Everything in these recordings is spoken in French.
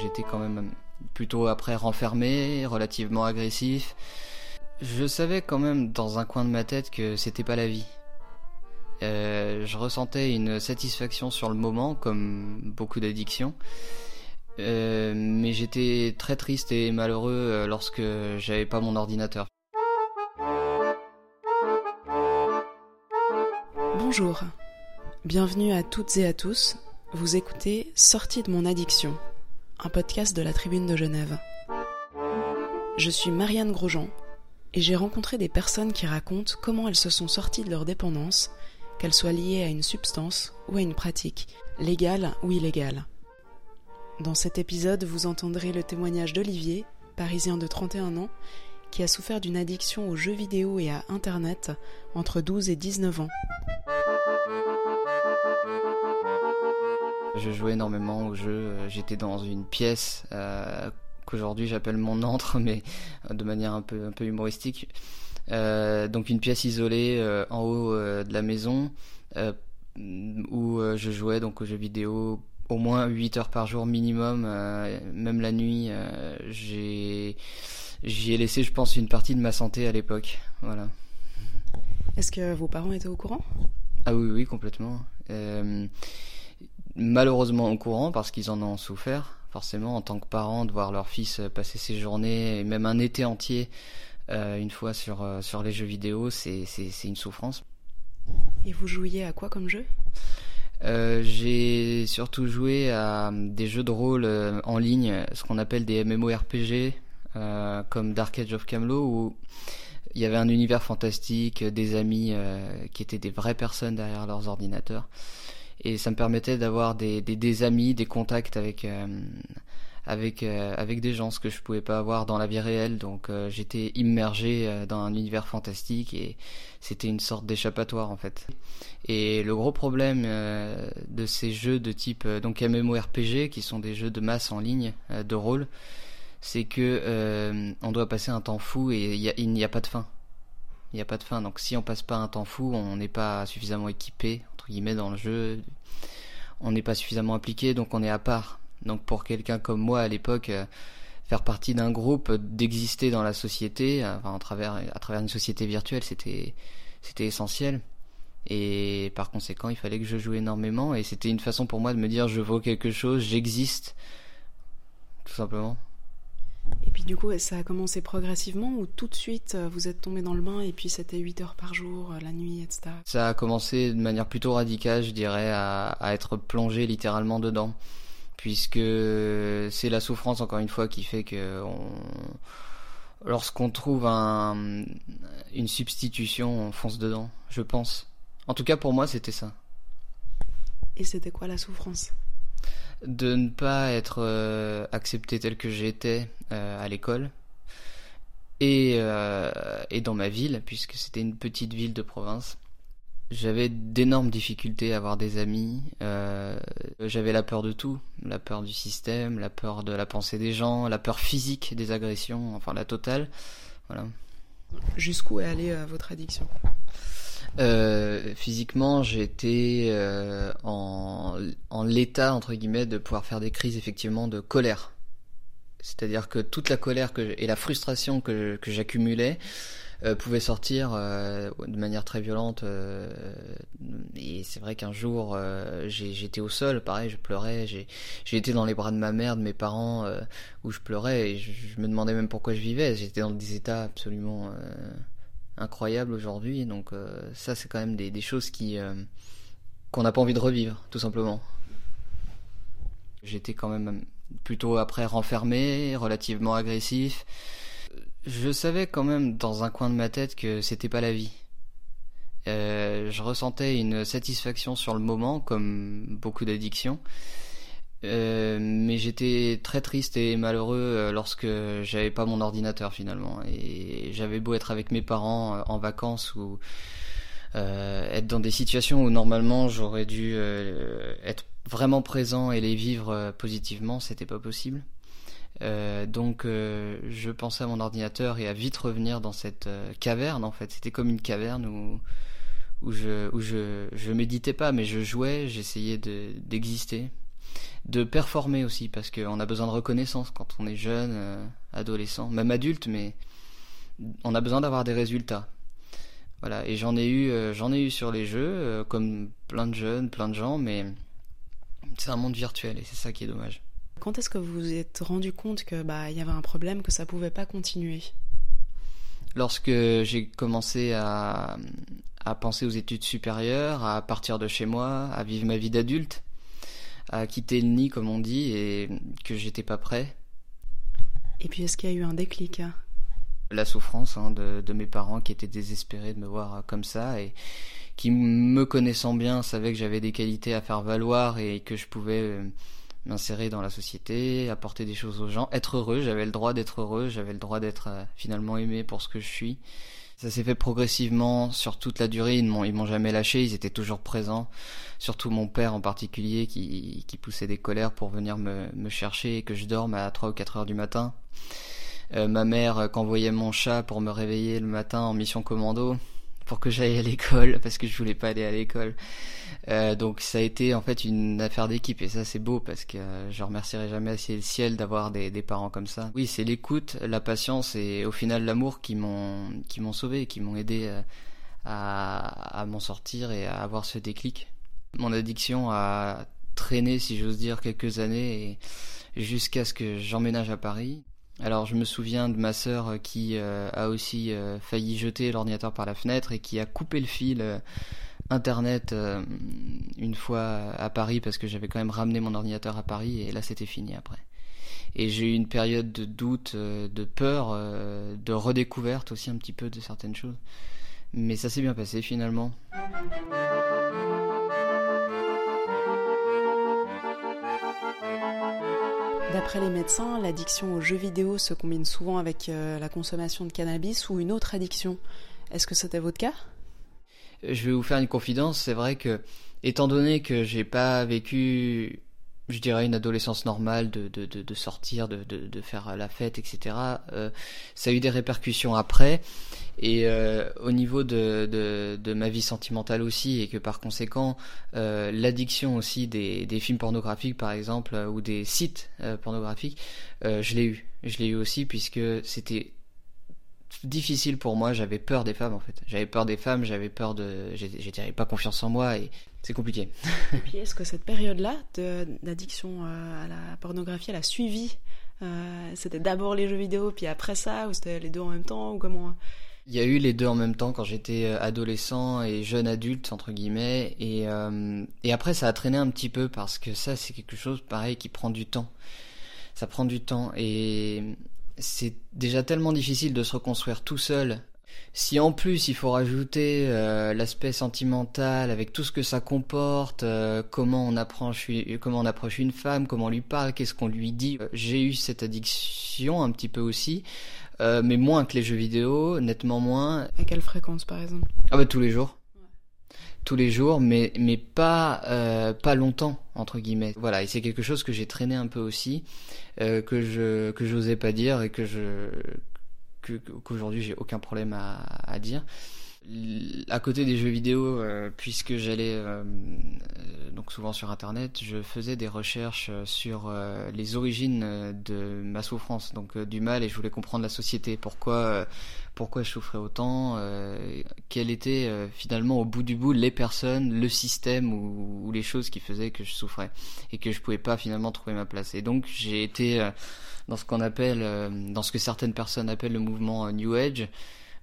J'étais quand même plutôt après renfermé, relativement agressif. Je savais quand même dans un coin de ma tête que c'était pas la vie. Euh, je ressentais une satisfaction sur le moment, comme beaucoup d'addictions. Euh, mais j'étais très triste et malheureux euh, lorsque j'avais pas mon ordinateur. Bonjour, bienvenue à toutes et à tous. Vous écoutez Sortie de mon addiction, un podcast de la Tribune de Genève. Je suis Marianne Grosjean et j'ai rencontré des personnes qui racontent comment elles se sont sorties de leur dépendance, qu'elles soient liées à une substance ou à une pratique, légale ou illégale. Dans cet épisode, vous entendrez le témoignage d'Olivier, parisien de 31 ans, qui a souffert d'une addiction aux jeux vidéo et à Internet entre 12 et 19 ans. Je jouais énormément aux jeux. J'étais dans une pièce euh, qu'aujourd'hui j'appelle mon antre, mais de manière un peu, un peu humoristique. Euh, donc une pièce isolée euh, en haut de la maison où je jouais donc aux jeux vidéo au moins 8 heures par jour minimum, même la nuit. j'ai j'y ai laissé, je pense, une partie de ma santé à l'époque. Voilà. Est-ce que vos parents étaient au courant? Ah oui, oui, complètement malheureusement au courant parce qu'ils en ont souffert. Forcément, en tant que parent, de voir leur fils passer ses journées et même un été entier euh, une fois sur, euh, sur les jeux vidéo, c'est une souffrance. Et vous jouiez à quoi comme jeu? Euh, J'ai surtout joué à des jeux de rôle en ligne, ce qu'on appelle des MMORPG, comme Dark Age of Camelot, où il y avait un univers fantastique, des amis qui étaient des vraies personnes derrière leurs ordinateurs et ça me permettait d'avoir des, des, amis, des contacts avec euh, avec euh, avec des gens ce que je pouvais pas avoir dans la vie réelle. Donc euh, j'étais immergé dans un univers fantastique et c'était une sorte d'échappatoire en fait. Et le gros problème de ces jeux de type donc MMORPG qui sont des jeux de masse en ligne de rôle, c'est que on doit passer un temps fou et il n'y a pas de fin. Il n'y a pas de fin. Donc si on passe pas un temps fou, on n'est pas suffisamment équipé guillemets dans le jeu. On n'est pas suffisamment impliqué, donc on est à part. Donc pour quelqu'un comme moi à l'époque, euh, faire partie d'un groupe, d'exister dans la société, euh, enfin, à travers à travers une société virtuelle, c'était c'était essentiel. Et par conséquent, il fallait que je joue énormément, et c'était une façon pour moi de me dire je vaux quelque chose, j'existe, tout simplement. Et puis du coup, ça a commencé progressivement ou tout de suite euh, vous êtes tombé dans le bain et puis c'était 8 heures par jour, euh, la nuit, etc. Ça a commencé de manière plutôt radicale, je dirais, à, à être plongé littéralement dedans. Puisque c'est la souffrance, encore une fois, qui fait que on... lorsqu'on trouve un, une substitution, on fonce dedans, je pense. En tout cas, pour moi, c'était ça. Et c'était quoi la souffrance? De ne pas être euh, accepté tel que j'étais euh, à l'école et, euh, et dans ma ville, puisque c'était une petite ville de province. J'avais d'énormes difficultés à avoir des amis. J'avais la peur de tout, la peur du système, la peur de la pensée des gens, la peur physique des agressions, enfin la totale. Voilà. Jusqu'où est allée votre addiction? Euh, physiquement, j'étais euh, en, en l'état entre guillemets de pouvoir faire des crises effectivement de colère. C'est-à-dire que toute la colère que et la frustration que, que j'accumulais euh, pouvait sortir euh, de manière très violente. Euh, et c'est vrai qu'un jour, j'étais au sol, pareil, je pleurais. J'ai été dans les bras de ma mère, de mes parents, où je pleurais et je, je, me demandais même pourquoi je vivais. J'étais dans des états absolument incroyable aujourd'hui. Donc euh, ça, c'est quand même des, choses qui euh, qu'on n'a pas envie de revivre, tout simplement. J'étais quand même plutôt après renfermé, relativement agressif. Je savais quand même dans un coin de ma tête que c'était pas la vie. Euh, je ressentais une satisfaction sur le moment, comme beaucoup d'addictions. Euh, mais j'étais très triste et malheureux euh, lorsque j'avais pas mon ordinateur finalement et j'avais beau être avec mes parents euh, en vacances ou être dans des situations où normalement j'aurais dû être vraiment présent et les vivre positivement, c'était pas possible. donc je pensais à mon ordinateur et à vite revenir dans cette caverne en fait. C'était comme une caverne où où je je méditais pas, mais je jouais, j'essayais de d'exister, de performer aussi parce qu'on a besoin de reconnaissance quand on est jeune, euh, adolescent, même adulte, mais on a besoin d'avoir des résultats. Voilà, et j'en ai eu euh, j'en ai eu sur les jeux euh, comme plein de jeunes, plein de gens, mais c'est un monde virtuel et c'est ça qui est dommage. Quand est-ce que vous vous êtes rendu compte que bah il y avait un problème, que ça pouvait pas continuer? Lorsque j'ai commencé à, à penser aux études supérieures, à partir de chez moi, à vivre ma vie d'adulte, à quitter le nid comme on dit, et que j'étais pas prêt. Et puis est-ce qu'il y a eu un déclic hein? La souffrance hein, de, de, mes parents qui étaient désespérés de me voir comme ça et qui, me connaissant bien, savaient que j'avais des qualités à faire valoir et que je pouvais euh, m'insérer dans la société, apporter des choses aux gens, être heureux, j'avais le droit d'être heureux, j'avais le droit d'être euh, finalement aimé pour ce que je suis. Ça s'est fait progressivement sur toute la durée, ils m'ont, ils m'ont jamais lâché, ils étaient toujours présents, surtout mon père en particulier qui, poussait des colères pour venir me, me chercher et que je dorme à 3 ou 4 heures du matin. Euh, ma mère euh, qu'envoyait mon chat pour me réveiller le matin en mission commando pour que j'aille à l'école parce que je voulais pas aller à l'école. Euh, donc ça a été en fait une affaire d'équipe et ça c'est beau parce que euh, je remercierai jamais assez le ciel d'avoir des, parents comme ça. Oui, c'est l'écoute, la patience et au final l'amour qui m'ont qui m'ont sauvé, qui m'ont aidé euh, à, à m'en sortir et à avoir ce déclic. Mon addiction a traîné, si j'ose dire, quelques années jusqu'à ce que j'emménage à Paris. Alors je me souviens de ma sœur qui euh, a aussi euh, failli jeter l'ordinateur par la fenêtre et qui a coupé le fil euh, internet une fois à Paris parce que j'avais quand même ramené mon ordinateur à Paris et là c'était fini après. Et j'ai eu une période de doute, de peur, de redécouverte aussi un petit peu de certaines choses. Mais ça s'est bien passé finalement. D'après les médecins, l'addiction aux jeux vidéo se combine souvent avec euh, la consommation de cannabis ou une autre addiction. Est-ce que c'était votre cas? Je vais vous faire une confidence, c'est vrai que étant donné que j'ai pas vécu je dirais une adolescence normale de, de, de, de sortir, de, de, faire la fête, etc. Euh, ça a eu des répercussions après. Et euh, au niveau de, de, de, ma vie sentimentale aussi, et que par conséquent, euh, l'addiction aussi des, des films pornographiques, par exemple, ou des sites euh, pornographiques, euh, je l'ai eu. Je l'ai eu aussi puisque c'était difficile pour moi. J'avais peur des femmes en fait. J'avais peur des femmes. J'avais peur de. J'avais pas confiance en moi et c'est compliqué. et puis est-ce que cette période-là d'addiction euh, à la pornographie, elle a suivi euh, C'était d'abord les jeux vidéo, puis après ça, ou c'était les deux en même temps, ou comment? Il y a eu les deux en même temps quand j'étais euh, adolescent et jeune adulte entre guillemets et euh, et après ça a traîné un petit peu parce que ça c'est quelque chose pareil qui prend du temps. Ça prend du temps et c'est déjà tellement difficile de se reconstruire tout seul. Si en plus il faut rajouter euh, l'aspect sentimental avec tout ce que ça comporte, euh, comment on approche, comment on approche une femme, comment on lui parle, qu'est-ce qu'on lui dit, euh, j'ai eu cette addiction un petit peu aussi, euh, mais moins que les jeux vidéo, nettement moins. À quelle fréquence par exemple? Ah bah tous les jours tous les jours, mais mais pas euh, pas longtemps entre guillemets. Voilà, et c'est quelque chose que j'ai traîné un peu aussi, euh, que je que j'osais pas dire et que je qu'aujourd'hui j'ai aucun problème à, à dire à côté des jeux vidéo, euh, puisque j'allais euh, donc souvent sur internet, je faisais des recherches sur euh, les origines de ma souffrance, donc du mal, et je voulais comprendre la société, pourquoi pourquoi je souffrais autant, quelles étaient finalement au bout du bout les personnes, le système ou, ou, les choses qui faisaient que je souffrais et que je pouvais pas finalement trouver ma place. Et donc j'ai été dans ce qu'on appelle, dans ce que certaines personnes appellent le mouvement New Age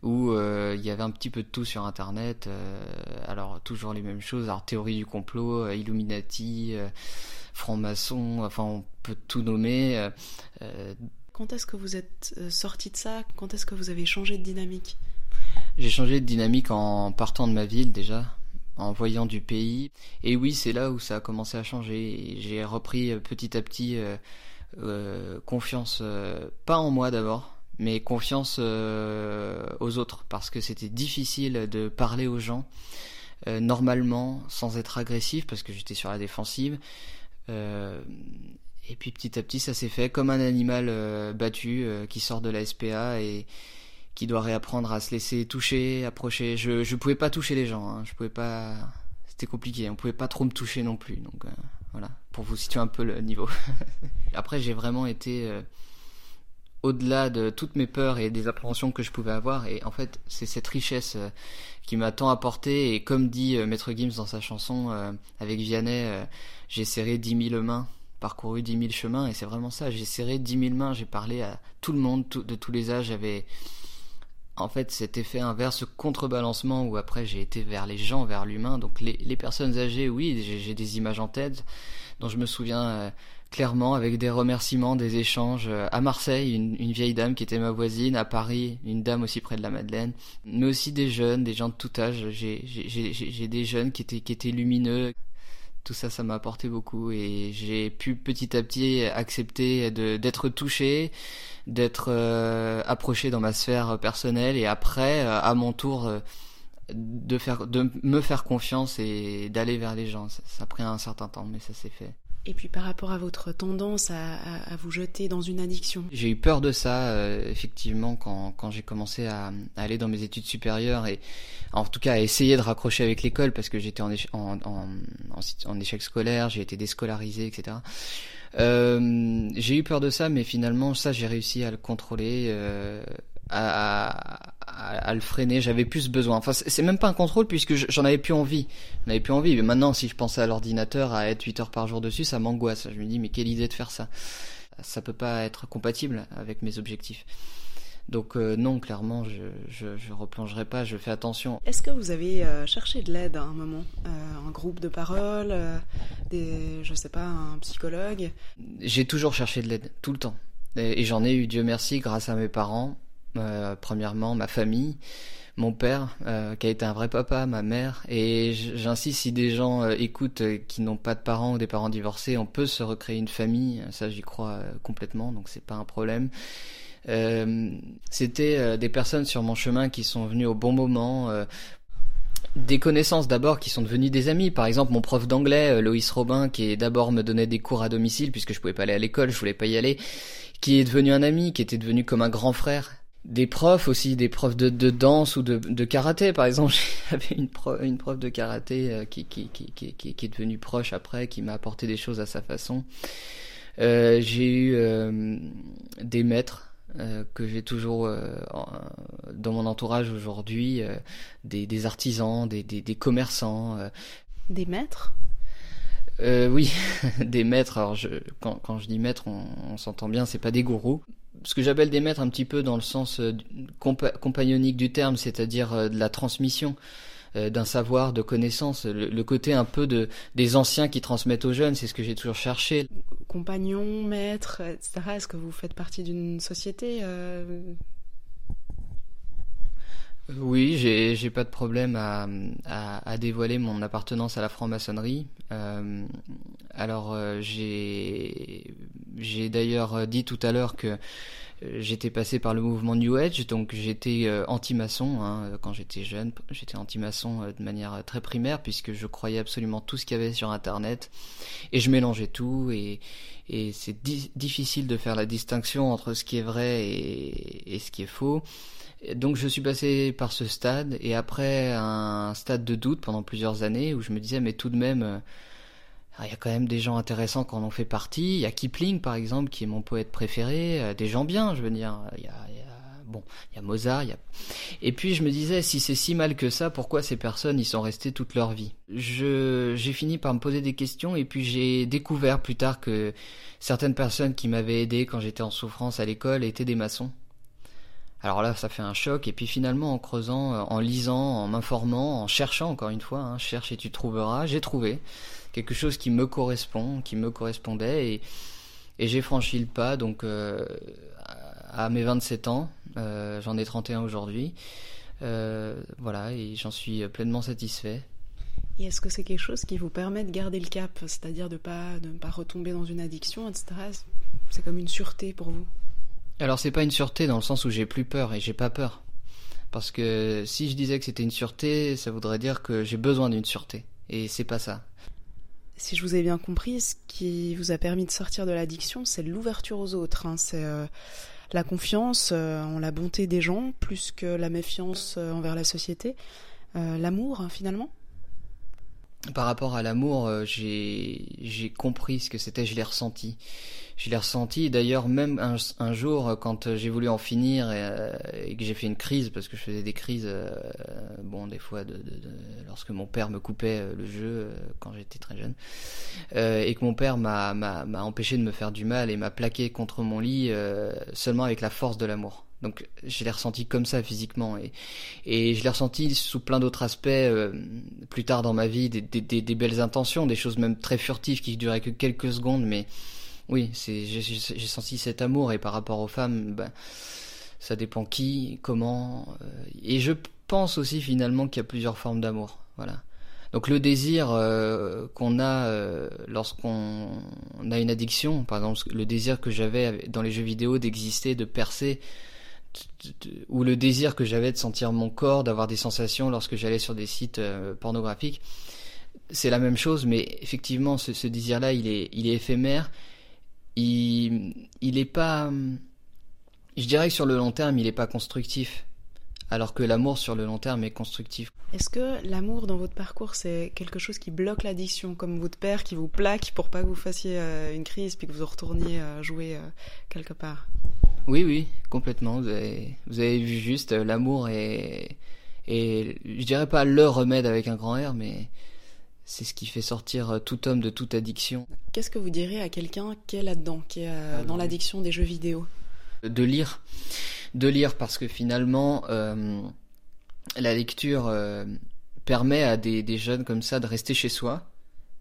où euh, il y avait un petit peu de tout sur internet euh, alors toujours les mêmes choses. Alors théorie du complot euh, Illuminati franc-maçon enfin on peut tout nommer quand est-ce que vous êtes sorti de ça? Quand est-ce que vous avez changé de dynamique? J'ai changé de dynamique en partant de ma ville déjà en voyant du pays. Et oui c'est là où ça a commencé à changer. J'ai repris petit à petit confiance pas en moi d'abord mais confiance euh, aux autres parce que c'était difficile de parler aux gens euh, normalement sans être agressif parce que j'étais sur la défensive euh, et puis petit à petit ça s'est fait comme un animal battu qui sort de la SPA et qui doit réapprendre à se laisser toucher, approcher. Je je pouvais pas toucher les gens, hein. je pouvais pas. C'était compliqué. On pouvait pas trop me toucher non plus. Donc voilà, pour vous situer un peu le niveau. Après, j'ai vraiment été au-delà de toutes mes peurs et des appréhensions que je pouvais avoir. Et en fait, c'est cette richesse euh, qui m'a tant apporté. Et comme dit Maître Gims dans sa chanson avec Vianney, j'ai serré dix mille mains parcouru dix mille chemins et c'est vraiment ça. J'ai serré dix mille mains, j'ai parlé à tout le monde, de tous les âges. J'avais en fait cet effet inverse, ce contrebalancement où après j'ai été vers les gens, vers l'humain. Donc les, personnes âgées, oui, j'ai des images en tête dont je me souviens euh, clairement avec des remerciements, des échanges. Euh, à Marseille, une, vieille dame qui était ma voisine. À Paris, une dame aussi près de la Madeleine. Mais aussi des jeunes, des gens de tout âge. J'ai des jeunes qui étaient, qui étaient lumineux tout ça, ça m'a apporté beaucoup et j'ai pu petit à petit accepter d'être touché, d'être euh, approché dans ma sphère personnelle et après, euh, à mon tour, de faire, de me faire confiance et d'aller vers les gens. Ça, ça, a pris un certain temps, mais ça s'est fait. Et puis par rapport à votre tendance à, à, vous jeter dans une addiction J'ai eu peur de ça, euh, effectivement, quand, quand j'ai commencé à, à, aller dans mes études supérieures et en tout cas à essayer de raccrocher avec l'école parce que j'étais en, en, en, en, échec scolaire, j'ai été déscolarisé, etc. Euh, j'ai eu peur de ça, mais finalement, ça, j'ai réussi à le contrôler. Euh, à, à, le freiner. J'avais plus besoin. Enfin, c'est même pas un contrôle puisque j'en avais plus envie. J'en avais plus envie. Mais maintenant, si je pensais à l'ordinateur, à être 8 heures par jour dessus, ça m'angoisse. Je me dis, mais quelle idée de faire ça? Ça peut pas être compatible avec mes objectifs. Donc euh, non, clairement, je, je, je, replongerai pas, je fais attention. Est-ce que vous avez euh, cherché de l'aide à un moment? Euh, Un groupe de parole des, Je sais pas, un psychologue? J'ai toujours cherché de l'aide, tout le temps. Et, et j'en ai eu, Dieu merci, grâce à mes parents. Euh, premièrement, ma famille, mon père, euh, qui a été un vrai papa, ma mère, et j'insiste, si des gens euh, écoutent qui n'ont pas de parents ou des parents divorcés, on peut se recréer une famille, ça j'y crois complètement, donc c'est pas un problème. C'était des personnes sur mon chemin qui sont venues au bon moment des connaissances d'abord qui sont devenues des amis. Par exemple, mon prof d'anglais, Loïs Robin, qui d'abord me donnait des cours à domicile puisque je pouvais pas aller à l'école, je voulais pas y aller, qui est devenu un ami, qui était devenu comme un grand frère des profs aussi, des profs de, de danse ou de, de, karaté. Par exemple, j'avais une, prof, une prof de karaté euh, qui, qui, qui, qui, qui, est devenue proche après, qui m'a apporté des choses à sa façon. Euh, j'ai eu euh, des maîtres euh, que j'ai toujours dans mon entourage aujourd'hui, des, des, artisans, des, des, des commerçants. Des maîtres? Oui, des maîtres. Alors, je, quand, quand je dis maîtres, on, on s'entend bien, c'est pas des gourous ce que j'appelle des maîtres un petit peu dans le sens euh, compagnonique du terme, c'est-à-dire euh, de la transmission euh, d'un savoir, de connaissances, le, côté un peu de des anciens qui transmettent aux jeunes, c'est ce que j'ai toujours cherché. Compagnon, maître, etc. Est-ce que vous faites partie d'une société oui, j'ai j'ai pas de problème à, à, à, dévoiler mon appartenance à la franc-maçonnerie. Euh, alors j'ai j'ai d'ailleurs dit tout à l'heure que euh, j'étais passé par le mouvement New Age, donc j'étais euh, anti-maçon hein, quand j'étais jeune. J'étais anti-maçon de manière très primaire puisque je croyais absolument tout ce qu'il y avait sur Internet et je mélangeais tout et c'est difficile de faire la distinction entre ce qui est vrai et, ce qui est faux. Donc je suis passé par ce stade et après un stade de doute pendant plusieurs années où je me disais mais tout de même euh, il y a quand même des gens intéressants qui en ont fait partie. Il y a Kipling par exemple qui est mon poète préféré, euh, des gens bien je veux dire. Il y a, bon il y a Mozart. Et puis je me disais si c'est si mal que ça pourquoi ces personnes y sont restées toute leur vie? Je j'ai fini par me poser des questions et puis j'ai découvert plus tard que certaines personnes qui m'avaient aidé quand j'étais en souffrance à l'école étaient des maçons. Alors là, ça fait un choc. Et puis finalement, en creusant, euh, en lisant, en m'informant, en cherchant encore une fois, hein, cherche et tu trouveras, j'ai trouvé quelque chose qui me correspond, qui me correspondait, et, j'ai franchi le pas. Donc euh, à mes 27 ans, euh, j'en ai 31 aujourd'hui. Voilà, et j'en suis pleinement satisfait. Et est-ce que c'est quelque chose qui vous permet de garder le cap, c'est-à-dire de pas de ne pas retomber dans une addiction, etc. C'est comme une sûreté pour vous? Alors c'est pas une sûreté dans le sens où j'ai plus peur et j'ai pas peur. Parce que si je disais que c'était une sûreté, ça voudrait dire que j'ai besoin d'une sûreté. Et c'est pas ça. Si je vous ai bien compris, ce qui vous a permis de sortir de l'addiction, c'est l'ouverture aux autres. Hein. C'est euh, la confiance en la bonté des gens plus que la méfiance envers la société, l'amour finalement par rapport à l'amour, euh, j'ai compris ce que c'était, je l'ai ressenti. Je l'ai ressenti. D'ailleurs, même un, jour, quand j'ai voulu en finir euh, et, que j'ai fait une crise, parce que je faisais des crises, euh, bon, des fois, de, lorsque mon père me coupait le jeu quand j'étais très jeune, et que mon père m'a empêché de me faire du mal et m'a plaqué contre mon lit seulement avec la force de l'amour. Donc je l'ai ressenti comme ça physiquement et, je l'ai ressenti sous plein d'autres aspects euh, plus tard dans ma vie, des, belles intentions, des choses même très furtives qui duraient que quelques secondes, mais oui, j'ai senti cet amour et par rapport aux femmes, ben, ça dépend qui, comment, euh, et je pense aussi finalement qu'il y a plusieurs formes d'amour, voilà. Donc le désir euh, qu'on a lorsqu'on a une addiction, par exemple le désir que j'avais dans les jeux vidéo d'exister, de percer, ou le désir que j'avais de sentir mon corps, d'avoir des sensations lorsque j'allais sur des sites euh, pornographiques. C'est la même chose, mais effectivement, ce, désir-là, il est, il est éphémère. Il, il pas. Je dirais que sur le long terme, il n'est pas constructif. Alors que l'amour sur le long terme est constructif. Est-ce que l'amour dans votre parcours, c'est quelque chose qui bloque l'addiction, comme votre père qui vous plaque pour pas que vous fassiez euh, une crise puis que vous retourniez euh, jouer quelque part? Oui, oui, complètement. Vous avez, vous avez vu juste, euh, l'amour est, et je dirais pas le remède avec un grand R, mais c'est ce qui fait sortir euh, tout homme de toute addiction. Qu'est-ce que vous diriez à quelqu'un qui est là-dedans, qui est euh, ah dans l'addiction des jeux vidéo? De lire, de lire parce que finalement, la lecture permet à des, des jeunes comme ça de rester chez soi,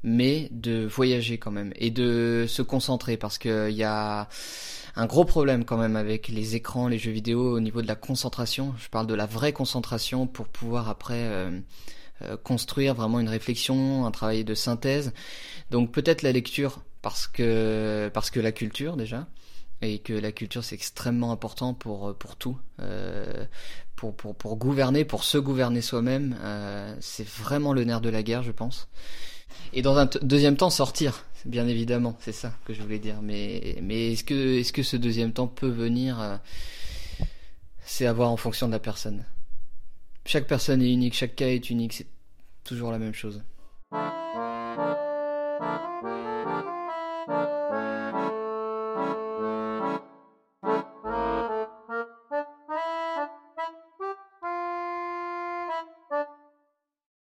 mais de voyager quand même et de se concentrer parce qu'il y a un gros problème quand même avec les écrans, les jeux vidéo au niveau de la concentration. Je parle de la vraie concentration pour pouvoir après euh, euh, construire vraiment une réflexion, un travail de synthèse. Donc peut-être la lecture parce que parce que la culture déjà et que la culture c'est extrêmement important pour pour tout euh, pour, pour pour gouverner pour se gouverner soi-même c'est vraiment le nerf de la guerre je pense et dans un deuxième temps sortir bien évidemment, c'est ça que je voulais dire. Mais, mais est-ce que, est-ce que ce deuxième temps peut venir euh, C'est à voir en fonction de la personne. Chaque personne est unique, chaque cas est unique, c'est toujours la même chose.